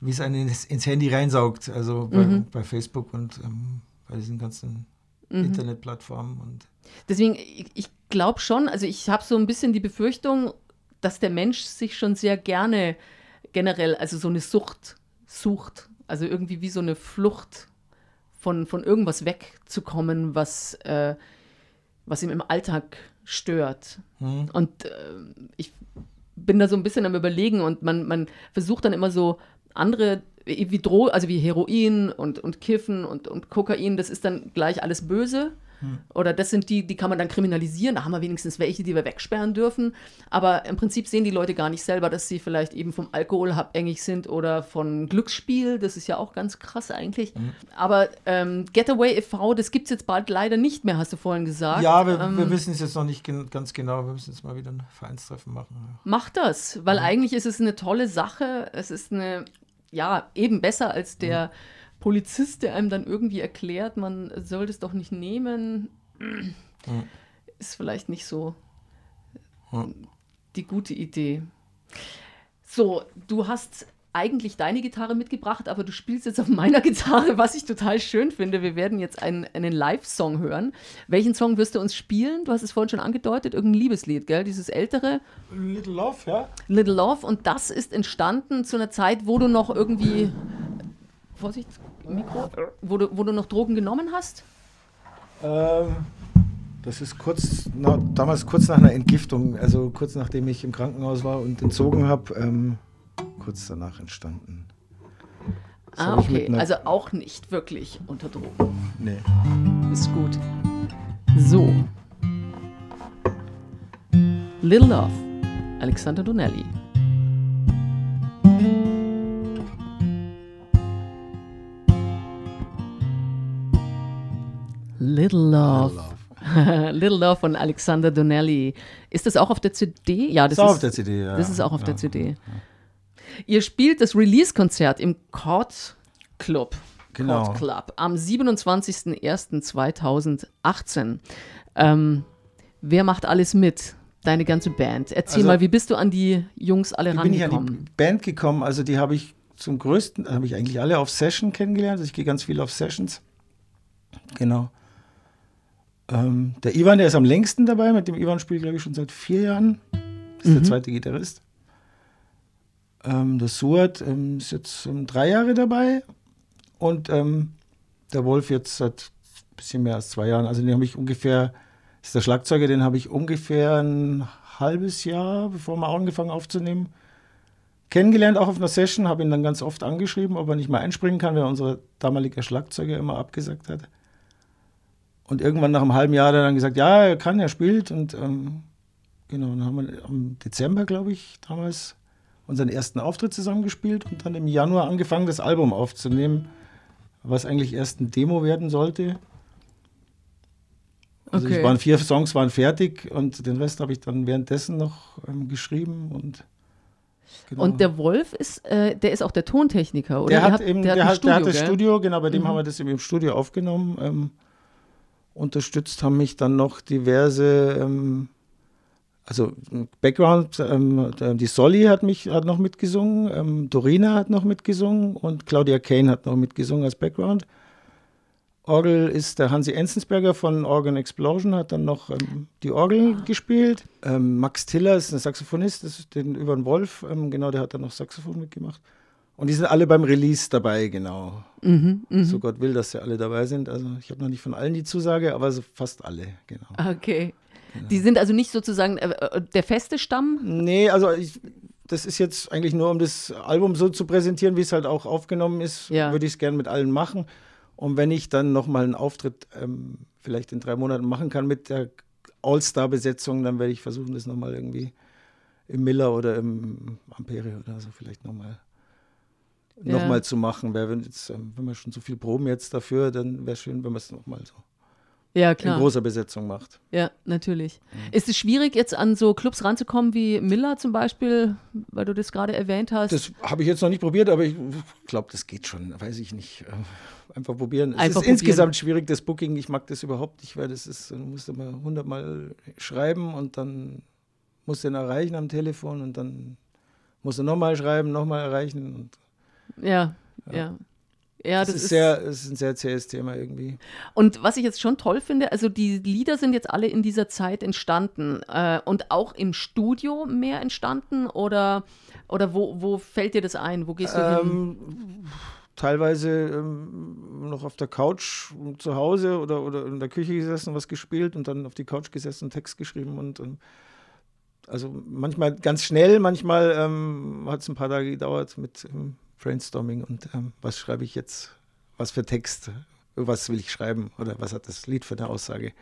wie es einen ins, ins Handy reinsaugt, also bei, mhm. bei Facebook und ähm, bei diesen ganzen mhm. Internetplattformen. Und
Deswegen, ich, ich glaube schon, also ich habe so ein bisschen die Befürchtung, dass der Mensch sich schon sehr gerne generell, also so eine Sucht sucht, also irgendwie wie so eine Flucht von, von irgendwas wegzukommen, was, äh, was ihm im Alltag stört. Mhm. Und äh, ich bin da so ein bisschen am Überlegen und man, man versucht dann immer so andere, wie Dro also wie Heroin und, und Kiffen und, und Kokain, das ist dann gleich alles böse. Hm. Oder das sind die, die kann man dann kriminalisieren. Da haben wir wenigstens welche, die wir wegsperren dürfen. Aber im Prinzip sehen die Leute gar nicht selber, dass sie vielleicht eben vom Alkohol abhängig sind oder von Glücksspiel. Das ist ja auch ganz krass eigentlich. Hm. Aber ähm, Getaway e.V., das gibt es jetzt bald leider nicht mehr, hast du vorhin gesagt.
Ja, wir, ähm, wir wissen es jetzt noch nicht gen ganz genau. Wir müssen jetzt mal wieder ein Vereinstreffen machen.
Macht das, weil ja. eigentlich ist es eine tolle Sache. Es ist eine, ja, eben besser als der. Ja Polizist, der einem dann irgendwie erklärt, man soll das doch nicht nehmen, ja. ist vielleicht nicht so ja. die gute Idee. So, du hast eigentlich deine Gitarre mitgebracht, aber du spielst jetzt auf meiner (laughs) Gitarre, was ich total schön finde. Wir werden jetzt einen, einen Live-Song hören. Welchen Song wirst du uns spielen? Du hast es vorhin schon angedeutet, irgendein Liebeslied, gell? Dieses ältere.
Little Love, ja.
Little Love. Und das ist entstanden zu einer Zeit, wo du noch irgendwie. Vorsicht, Mikro, wo du, wo du noch Drogen genommen hast?
Ähm, das ist kurz, na, damals kurz nach einer Entgiftung, also kurz nachdem ich im Krankenhaus war und entzogen habe, ähm, kurz danach entstanden.
Das ah, okay, also auch nicht wirklich unter Drogen.
Nee.
Ist gut. So. Little Love, Alexander Donnelly. Little Love. (laughs) Little Love von Alexander Donnelly. Ist das auch auf der CD?
Ja, das ist, ist auch auf der CD. Ja.
Das ist auch auf ja. der CD. Ihr spielt das Release-Konzert im Court Club.
Genau.
Court Club am 27.01.2018. Ähm, wer macht alles mit? Deine ganze Band. Erzähl also, mal, wie bist du an die Jungs alle rangekommen? Bin ich an
die Band gekommen? Also die habe ich zum größten, habe ich eigentlich alle auf Session kennengelernt. Also ich gehe ganz viel auf Sessions. Genau. Ähm, der Ivan, der ist am längsten dabei. Mit dem Ivan spiele ich, glaube ich, schon seit vier Jahren. Das ist mhm. der zweite Gitarrist. Ähm, der Suat ähm, ist jetzt um, drei Jahre dabei. Und ähm, der Wolf jetzt seit ein bisschen mehr als zwei Jahren. Also den habe ich ungefähr, ist der Schlagzeuger, den habe ich ungefähr ein halbes Jahr, bevor wir angefangen aufzunehmen, kennengelernt, auch auf einer Session. Habe ihn dann ganz oft angeschrieben, ob er nicht mal einspringen kann, weil unser damaliger Schlagzeuger immer abgesagt hat. Und irgendwann nach einem halben Jahr hat er dann gesagt, ja, er kann, er spielt. Und ähm, genau, dann haben wir im Dezember, glaube ich, damals unseren ersten Auftritt zusammengespielt und dann im Januar angefangen, das Album aufzunehmen, was eigentlich erst ein Demo werden sollte. Also okay. es waren vier Songs waren fertig und den Rest habe ich dann währenddessen noch ähm, geschrieben und
Genau. Und der Wolf ist, äh, der ist auch der Tontechniker, oder?
Der hat, habt, eben, der, der hat, Studio, der hat das Studio, genau, bei dem mhm. haben wir das eben im Studio aufgenommen. Ähm, unterstützt haben mich dann noch diverse, ähm, also Background, ähm, die Solly hat mich hat noch mitgesungen, ähm, Dorina hat noch mitgesungen und Claudia Kane hat noch mitgesungen als Background. Orgel ist der Hansi Enzensberger von Organ Explosion, hat dann noch ähm, die Orgel ah. gespielt. Ähm, Max Tiller ist ein Saxophonist, das ist den über den Wolf, ähm, genau, der hat dann noch Saxophon mitgemacht. Und die sind alle beim Release dabei, genau. Mhm, mh. So Gott will, dass sie alle dabei sind. Also ich habe noch nicht von allen die Zusage, aber so fast alle, genau.
Okay. Genau. Die sind also nicht sozusagen äh, äh der feste Stamm?
Nee, also ich, das ist jetzt eigentlich nur, um das Album so zu präsentieren, wie es halt auch aufgenommen ist,
Ja.
würde ich es gerne mit allen machen. Und wenn ich dann nochmal einen Auftritt ähm, vielleicht in drei Monaten machen kann mit der All-Star-Besetzung, dann werde ich versuchen, das nochmal irgendwie im Miller oder im Ampere oder so vielleicht nochmal
Ja.
noch mal zu machen. Wär, wenn, jetzt, ähm, wenn wir schon so viel proben jetzt dafür, dann wäre es schön, wenn man es nochmal so
Ja,
in großer Besetzung macht.
Ja, natürlich.
Mhm.
Ist es schwierig, jetzt an so Clubs ranzukommen wie Miller zum Beispiel, weil du das gerade erwähnt hast?
Das habe ich jetzt noch nicht probiert, aber ich glaube, das geht schon. Weiß ich nicht. Äh, Einfach probieren. Es
Einfach
ist
probieren.
insgesamt schwierig, das Booking. Ich mag das überhaupt nicht, weil das ist, du musst immer hundertmal schreiben und dann musst du ihn erreichen am Telefon und dann musst du nochmal schreiben, nochmal erreichen. Und
ja, ja. Ja,
das,
das,
ist, sehr, es ist ein sehr zähes Thema irgendwie.
Und was ich jetzt schon toll finde, also die Lieder sind jetzt alle in dieser Zeit entstanden äh, und auch im Studio mehr entstanden oder, oder wo, wo fällt dir das ein? Wo gehst du hin?
Ähm, teilweise ähm, noch auf der Couch zu Hause oder, oder in der Küche gesessen, was gespielt und dann auf die Couch gesessen, einen Text geschrieben und ähm, also manchmal ganz schnell, manchmal ähm, hat es ein paar Tage gedauert mit ähm, Brainstorming und ähm, was schreibe ich jetzt, was für Text, was will ich schreiben oder was hat das Lied für eine Aussage.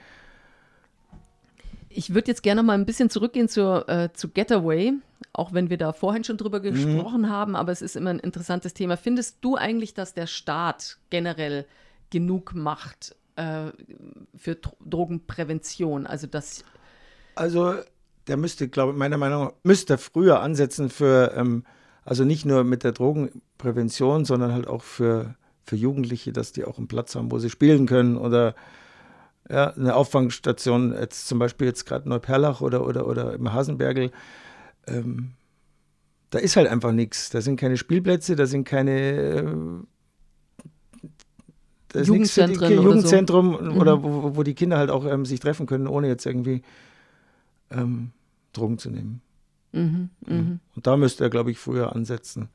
Ich würde jetzt gerne mal ein bisschen zurückgehen zur, äh, zu Getaway, auch wenn wir da vorhin schon drüber gesprochen haben, aber es ist immer ein interessantes Thema. Findest du eigentlich, dass der Staat generell genug macht äh, für Dro Drogenprävention? Also dass
Also der müsste, glaube ich, meiner Meinung nach, müsste früher ansetzen für, ähm, also nicht nur mit der Drogenprävention, sondern halt auch für, für Jugendliche, dass die auch einen Platz haben, wo sie spielen können oder ja, eine Auffangstation, jetzt zum Beispiel jetzt gerade Neuperlach oder, oder, oder im Hasenbergel, ähm, da ist halt einfach nichts. Da sind keine Spielplätze, da sind keine äh,
Jugendzentren oder so.
Jugendzentrum oder,
Mhm.
wo, wo die Kinder halt auch ähm, sich treffen können, ohne jetzt irgendwie ähm, Drogen zu nehmen.
Mhm, mhm.
Und da müsste er, glaube ich, früher ansetzen,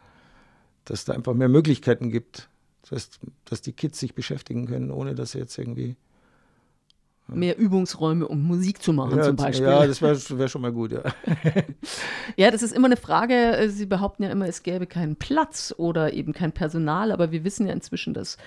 dass da einfach mehr Möglichkeiten gibt. Das heißt, dass die Kids sich beschäftigen können, ohne dass sie jetzt irgendwie.
mehr Übungsräume, um Musik zu machen
ja,
zum Beispiel.
ja, das wäre wär schon mal gut, ja. (laughs)
Ja, das ist immer eine Frage. äh, Sie behaupten ja immer, es gäbe keinen Platz oder eben kein Personal, aber wir wissen ja inzwischen, dass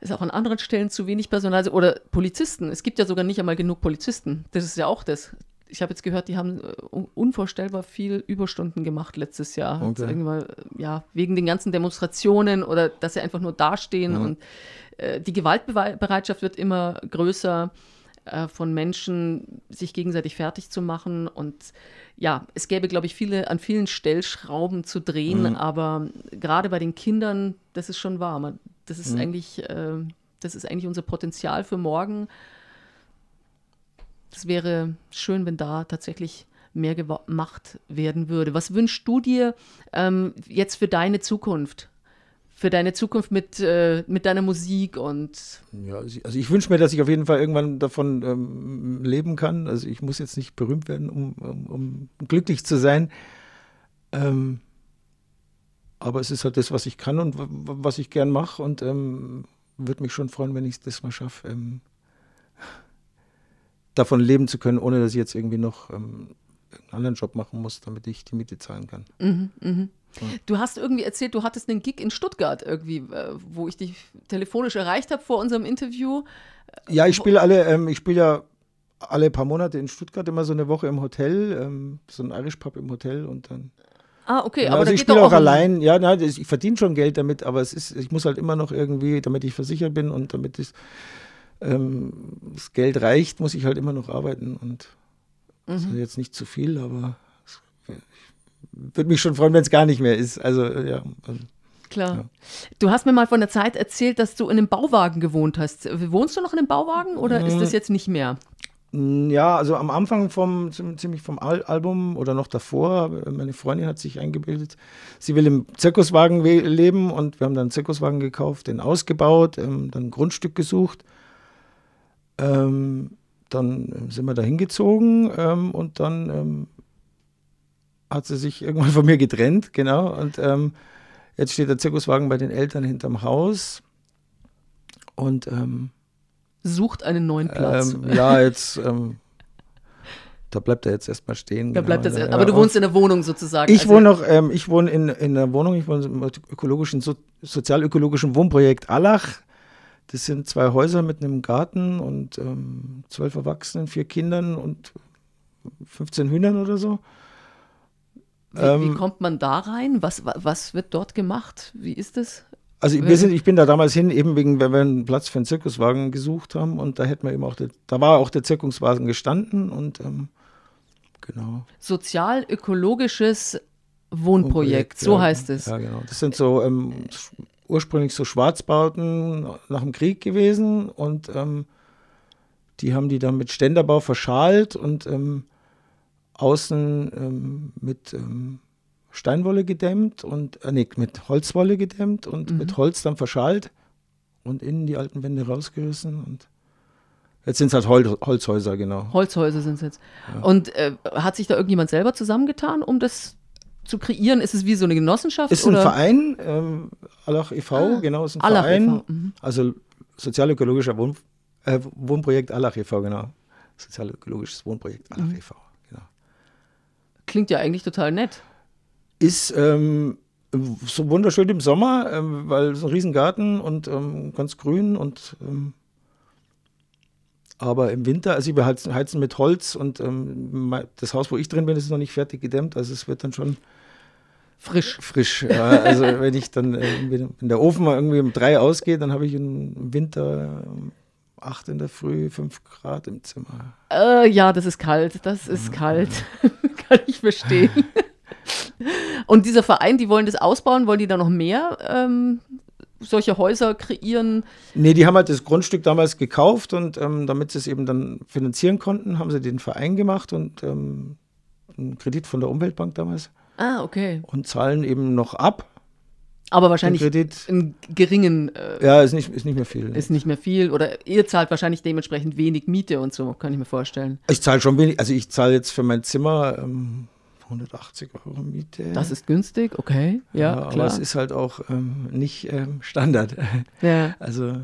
es auch an anderen Stellen zu wenig Personal ist. Oder Polizisten. Es gibt ja sogar nicht einmal genug Polizisten. Das ist ja auch das. Ich habe jetzt gehört, die haben äh, un- unvorstellbar viel Überstunden gemacht letztes Jahr.
Okay.
Äh, ja, wegen den ganzen Demonstrationen oder dass sie einfach nur dastehen.
Mhm.
Und äh, die Gewaltbereitschaft wird immer größer äh, von Menschen, sich gegenseitig fertig zu machen. Und ja, es gäbe, glaube ich, viele, an vielen Stellschrauben zu drehen,
Mhm.
aber gerade bei den Kindern, das ist schon wahr. Man, das ist
Mhm.
eigentlich, äh, das ist eigentlich unser Potenzial für morgen. Das wäre schön, wenn da tatsächlich mehr gemacht werden würde. Was wünschst du dir ähm, jetzt für deine Zukunft? Für deine Zukunft mit, äh, mit deiner Musik und
ja also ich- also ich wünsche mir, dass ich auf jeden Fall irgendwann davon ähm, leben kann. Also ich muss jetzt nicht berühmt werden, um, um, um glücklich zu sein. Ähm, aber es ist halt das, was ich kann und was ich gern mache und ähm, würde mich schon freuen, wenn ich das mal schaffe, ähm, davon leben zu können, ohne dass ich jetzt irgendwie noch ähm, einen anderen Job machen muss, damit ich die Miete zahlen kann.
Mhm.
Ja.
Du hast irgendwie erzählt, du hattest einen Gig in Stuttgart irgendwie, äh, wo ich dich telefonisch erreicht habe vor unserem Interview.
Ja, ich spiele alle, ähm, ich spiele ja alle paar Monate in Stuttgart immer so eine Woche im Hotel, ähm, so ein Irish Pub im Hotel und dann.
Ah, okay,
Ja,
aber
also ich spiele auch
um-
allein. Ja, nein, ich verdiene schon Geld damit, aber es ist, ich muss halt immer noch irgendwie, damit ich versichert bin und damit es, ähm, das Geld reicht, muss ich halt immer noch arbeiten und das ist
Mhm.
jetzt nicht zu viel, aber ich würde mich schon freuen, wenn es gar nicht mehr ist. Also ja, also,
Klar.
Ja.
Du hast mir mal von der Zeit erzählt, dass du in einem Bauwagen gewohnt hast. Wohnst du noch in einem Bauwagen oder ist das jetzt nicht mehr?
Ja, also am Anfang vom ziem- ziemlich vom Al Album oder noch davor, äh, meine Freundin hat sich eingebildet, sie will im Zirkuswagen leben und wir haben dann einen Zirkuswagen gekauft, den ausgebaut, ähm, dann ein Grundstück gesucht. Ähm, dann sind wir da hingezogen ähm, und dann ähm, hat sie sich irgendwann (laughs) von mir getrennt, genau. Und ähm, jetzt steht der Zirkuswagen bei den Eltern hinterm Haus. Und ähm,
Sucht einen neuen Platz.
ähm, ja, jetzt Da bleibt er jetzt erstmal stehen.
Da bleibt das,
Ja,
aber du wohnst in der Wohnung sozusagen.
Ich
also-
wohne noch, ähm, ich wohne in, in der Wohnung, ich wohne im ökologischen, so, sozialökologischen Wohnprojekt Allach. Das sind zwei Häuser mit einem Garten und ähm, zwölf Erwachsenen, vier Kindern und 15 Hühnern oder so.
Wie, wie
ähm,
kommt man da rein? Was, wa- was wird dort gemacht? Wie ist es?
Also wir sind, ich bin da damals hin, eben wegen, weil wir einen Platz für einen Zirkuswagen gesucht haben und da hätten wir eben auch, der, da war auch der Zirkuswagen gestanden und ähm, genau.
Sozial-ökologisches Wohnprojekt, so
ja,
heißt es.
Ja, genau. Das sind so ähm, ursprünglich so Schwarzbauten nach dem Krieg gewesen und ähm, die haben die dann mit Ständerbau verschalt und ähm, außen ähm, mit ähm, Steinwolle gedämmt und äh, nee, mit Holzwolle gedämmt und
Mhm.
mit Holz dann verschalt und innen die alten Wände rausgerissen und jetzt sind es halt Hol Holzhäuser, genau.
Holzhäuser sind es jetzt. Und äh, hat sich da irgendjemand selber zusammengetan, um das zu kreieren? Ist es wie so eine Genossenschaft?
Ist ein
oder?
Verein, ähm, Allach e.V.,
Ah,
genau, ist ein
Allach
Verein.
e.V., mhm.
Also sozialökologischer Wohn äh, Wohnprojekt Allach e.V., genau. Sozialökologisches Wohnprojekt Allach
Mhm.
e.V., genau.
Klingt ja eigentlich total nett.
Ist ähm, so wunderschön im Sommer, ähm, weil so ein Riesengarten und ähm, ganz grün und ähm, aber im Winter, also wir heizen, heizen mit Holz und ähm, das Haus, wo ich drin bin, ist noch nicht fertig gedämmt, also es wird dann schon
Frisch.
frisch. Ja, also wenn ich dann, äh, wenn der Ofen mal irgendwie um drei ausgeht, dann habe ich im Winter um acht in der Früh, fünf Grad im Zimmer.
Äh, ja, das ist kalt. Das ist kalt. (laughs) Kann ich verstehen. (laughs) Und dieser Verein, die wollen das ausbauen, wollen die da noch mehr ähm, solche Häuser kreieren?
Nee, die haben halt das Grundstück damals gekauft und ähm, damit sie es eben dann finanzieren konnten, haben sie den Verein gemacht und ähm, einen Kredit von der Umweltbank damals
Ah, okay.
und zahlen eben noch ab.
Aber wahrscheinlich einen geringen äh,
Ja, ist nicht, ist nicht mehr viel.
ist nicht mehr viel. Oder ihr zahlt wahrscheinlich dementsprechend wenig Miete und so, kann ich mir vorstellen.
ich zahle schon wenig, also ich zahle jetzt für mein Zimmer ähm, 180 Euro Miete.
Das ist günstig, okay. Ja,
aber
klar.
es ist halt auch ähm, nicht ähm, Standard.
ja. (laughs)
Also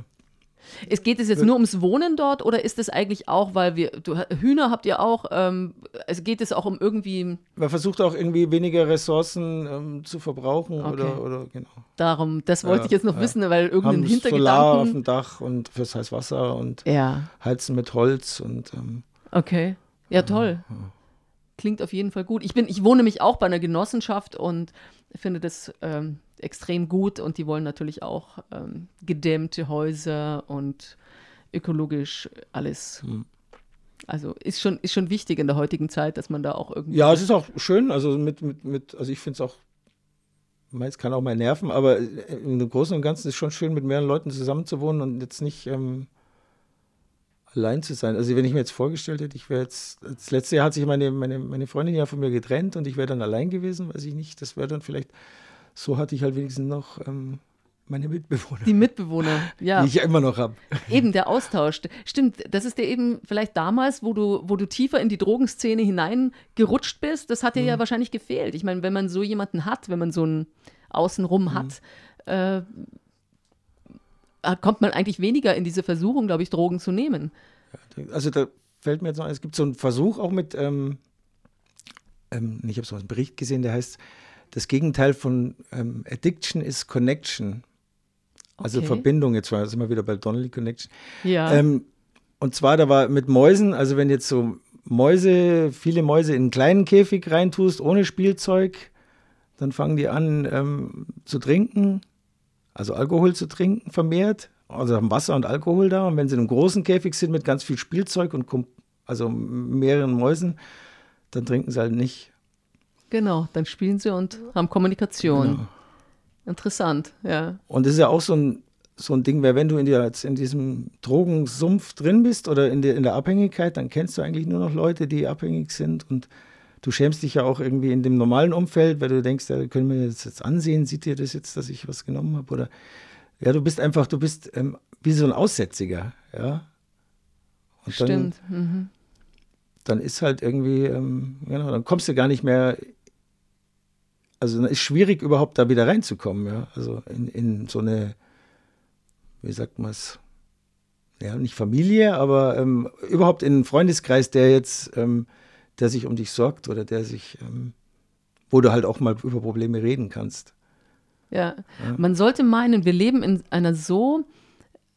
Es geht es jetzt nur ums Wohnen dort oder ist es eigentlich auch, weil wir, du, Hühner habt ihr auch, ähm, es geht es auch um irgendwie
man versucht auch irgendwie weniger Ressourcen ähm, zu verbrauchen
Okay.
oder, oder genau.
darum, das wollte
Ja,
ich jetzt noch
ja.
wissen, weil irgendein
Haben Solar auf
Hintergedanken.
dem Dach und fürs Heißwasser und
Ja,
heizen mit Holz und ähm,
okay. Ja, toll. Klingt auf jeden Fall gut. Ich bin, ich wohne nämlich auch bei einer Genossenschaft und finde das ähm, extrem gut und die wollen natürlich auch ähm, gedämmte Häuser und ökologisch alles.
Hm.
Also ist schon, ist schon wichtig in der heutigen Zeit, dass man da auch irgendwie.
ja, es ist auch schön, also mit, mit, mit also ich finde es auch, es kann auch mal nerven, aber im Großen und Ganzen ist es schon schön, mit mehreren Leuten zusammenzuwohnen und jetzt nicht ähm, allein zu sein. Also wenn ich mir jetzt vorgestellt hätte, ich wäre jetzt, das letzte Jahr hat sich meine, meine, meine Freundin ja von mir getrennt und ich wäre dann allein gewesen, weiß ich nicht, das wäre dann vielleicht, so hatte ich halt wenigstens noch ähm, meine Mitbewohner,
die Mitbewohner, (laughs) ja.
die ich ja immer noch habe.
Eben der Austausch. Stimmt, das ist dir eben vielleicht damals, wo du, wo du tiefer in die Drogenszene hineingerutscht bist, das hat dir
Mhm.
ja wahrscheinlich gefehlt. Ich meine, wenn man so jemanden hat, wenn man so einen außenrum
Mhm.
hat, äh, kommt man eigentlich weniger in diese Versuchung, glaube ich, Drogen zu nehmen.
Also da fällt mir jetzt noch, ein, es gibt so einen Versuch auch mit, ähm, ähm, ich habe so einen Bericht gesehen, der heißt, das Gegenteil von ähm, Addiction ist Connection. Also
Okay.
Verbindung, jetzt war- sind wir wieder bei Donnelly Connection.
Ja.
Ähm, und zwar, da war mit Mäusen, also wenn jetzt so Mäuse, viele Mäuse in einen kleinen Käfig reintust, ohne Spielzeug, dann fangen die an ähm, zu trinken, also Alkohol zu trinken vermehrt, also haben Wasser und Alkohol da. Und wenn sie in einem großen Käfig sind mit ganz viel Spielzeug und also mehreren Mäusen, dann trinken sie halt nicht.
Genau, dann spielen sie und haben Kommunikation.
Genau.
Interessant, ja.
Und das ist ja auch so ein, so ein Ding, weil wenn du in, der, in diesem Drogensumpf drin bist oder in der, in der Abhängigkeit, dann kennst du eigentlich nur noch Leute, die abhängig sind und du schämst dich ja auch irgendwie in dem normalen Umfeld, weil du denkst, ja, können wir das jetzt ansehen, sieht ihr das jetzt, dass ich was genommen habe oder ja, du bist einfach, du bist ähm, wie so ein Aussätziger, ja. Und dann,
Stimmt. Mhm.
dann ist halt irgendwie, ähm, genau, dann kommst du gar nicht mehr, also dann ist schwierig überhaupt da wieder reinzukommen, ja, also in, in so eine, wie sagt man es, ja, nicht Familie, aber ähm, überhaupt in einen Freundeskreis, der jetzt ähm, der sich um dich sorgt oder der sich, ähm, wo du halt auch mal über Probleme reden kannst.
Ja. ja. man sollte meinen, wir leben in einer so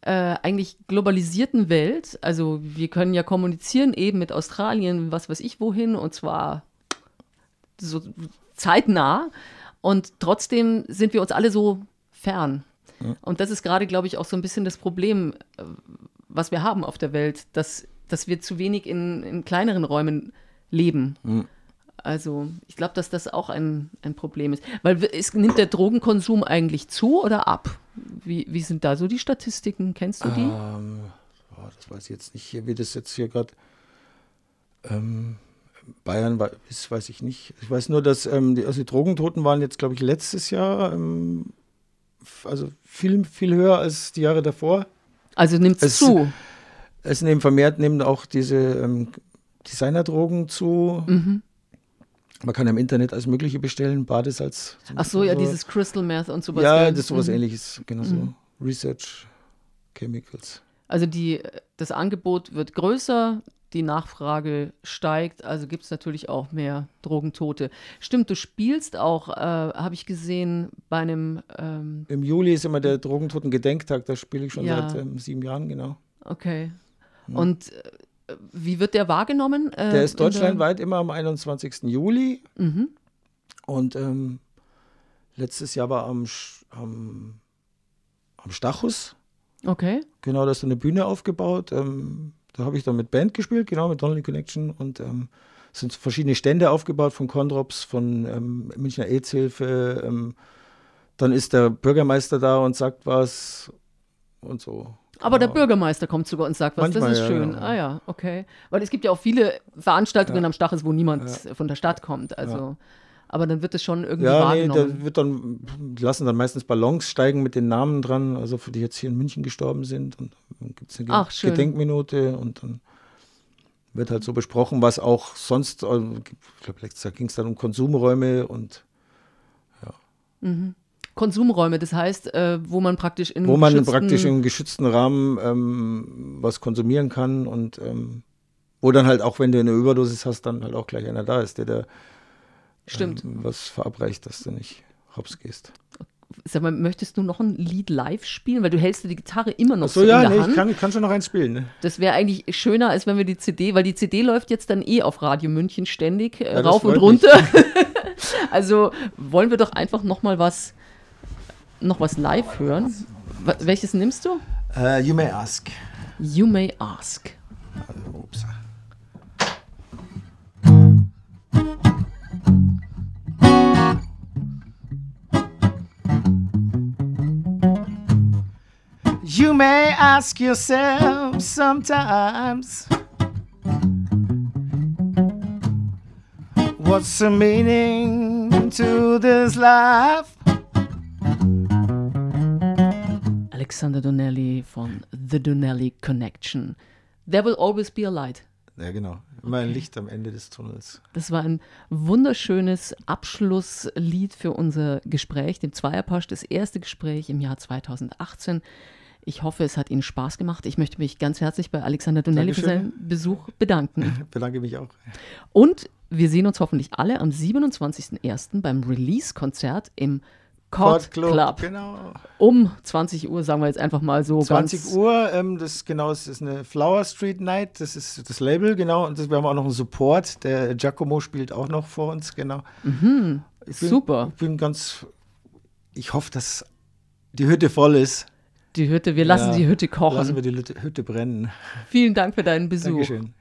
äh, eigentlich globalisierten Welt. Also wir können ja kommunizieren eben mit Australien, was weiß ich wohin, und zwar so zeitnah. Und trotzdem sind wir uns alle so fern. Ja. Und das ist gerade, glaube ich, auch so ein bisschen das Problem, äh, was wir haben auf der Welt, dass, dass wir zu wenig in, in kleineren Räumen leben. Ja. Also ich glaube, dass das auch ein, ein Problem ist. Weil es, nimmt der Drogenkonsum eigentlich zu oder ab? Wie, wie sind da so die Statistiken? Kennst du die?
Ähm, oh, das weiß ich jetzt nicht, wie das jetzt hier gerade. Ähm, Bayern ist, weiß ich nicht. Ich weiß nur, dass ähm, die, also die Drogentoten waren jetzt, glaube ich, letztes Jahr ähm, also viel, viel höher als die Jahre davor.
Also nimmt es zu.
Es nehmen vermehrt nehmen auch diese ähm, Designerdrogen zu. Mhm. Man kann im Internet alles Mögliche bestellen, Badesalz.
Ach so, ja, dieses Crystal Meth und sowas.
Ja, das ist sowas mhm. ähnliches, genau so. Mhm. Research Chemicals.
Also die, das Angebot wird größer, die Nachfrage steigt, also gibt es natürlich auch mehr Drogentote. Stimmt, du spielst auch, äh, habe ich gesehen, bei einem. Ähm
Im Juli ist immer der Drogentoten-Gedenktag, da spiele ich schon ja. seit ähm, sieben Jahren, genau.
Okay. Hm. Und äh, wie wird der wahrgenommen?
Äh, der ist deutschlandweit immer am 21. Juli. Mhm. Und ähm, letztes Jahr war am, am, am Stachus.
Okay.
Genau, da ist eine Bühne aufgebaut. Ähm, da habe ich dann mit Band gespielt, genau, mit Donnelly Connection und ähm, sind verschiedene Stände aufgebaut von Condrops, von ähm, Münchner AIDS-Hilfe. Ähm, dann ist der Bürgermeister da und sagt was und so.
Aber genau. der Bürgermeister kommt sogar und sagt was, Manchmal, das ist schön. Ja, ja. Ah ja, okay. Weil es gibt ja auch viele Veranstaltungen ja. am Stachus, wo niemand von der Stadt kommt. Also aber dann wird es schon irgendwie ja, wahrgenommen.
Nee, da wird dann, die lassen dann meistens Ballons steigen mit den Namen dran, also für die jetzt hier in München gestorben sind. Und dann gibt es eine Ach, Gedenkminute und dann wird halt so besprochen, was auch sonst, äh, ich glaube, letztes Jahr ging es dann um Konsumräume und ja.
Mhm. Konsumräume, das heißt, äh, wo man praktisch in
Wo man praktisch im geschützten Rahmen ähm, was konsumieren kann und ähm, wo dann halt auch, wenn du eine Überdosis hast, dann halt auch gleich einer da ist, der da
Stimmt.
Ähm, was verabreicht, dass du nicht hops gehst.
Sag mal, möchtest du noch ein Lied live spielen? Weil du hältst die Gitarre immer noch
so, so ja, in der nee, Hand. ich kann, kann schon noch eins spielen. Ne?
Das wäre eigentlich schöner, als wenn wir die CD, weil die CD läuft jetzt dann eh auf Radio München ständig, äh, ja, rauf und runter. (laughs) also wollen wir doch einfach noch mal was, noch was live hören. Welches nimmst du?
Uh, you May Ask.
You May Ask.
Ask yourself sometimes What's the meaning to this life?
Alexander Donnelly von The Donnelly Connection. There will always be a light.
Ja, genau. Immer ein Licht am Ende des Tunnels.
Das war ein wunderschönes Abschlusslied für unser Gespräch, dem Zweierpasch, das erste Gespräch im Jahr 2018. Ich hoffe, es hat Ihnen Spaß gemacht. Ich möchte mich ganz herzlich bei Alexander Donnelly für seinen Besuch bedanken. (laughs)
Bedanke mich auch.
Und wir sehen uns hoffentlich alle am 27.01. beim Release-Konzert im Court Club. Club.
Genau.
Um 20 Uhr, sagen wir jetzt einfach mal so.
20 Uhr, ähm, das genau, das ist eine Flower Street Night, das ist das Label, genau. Und das, wir haben auch noch einen Support. Der Giacomo spielt auch noch vor uns, genau.
Mhm. Ich bin, Super.
Ich bin ganz, ich hoffe, dass die Hütte voll ist.
Die Hütte, wir lassen ja, die Hütte kochen.
Lassen wir die Hütte brennen.
Vielen Dank für deinen Besuch.
Dankeschön.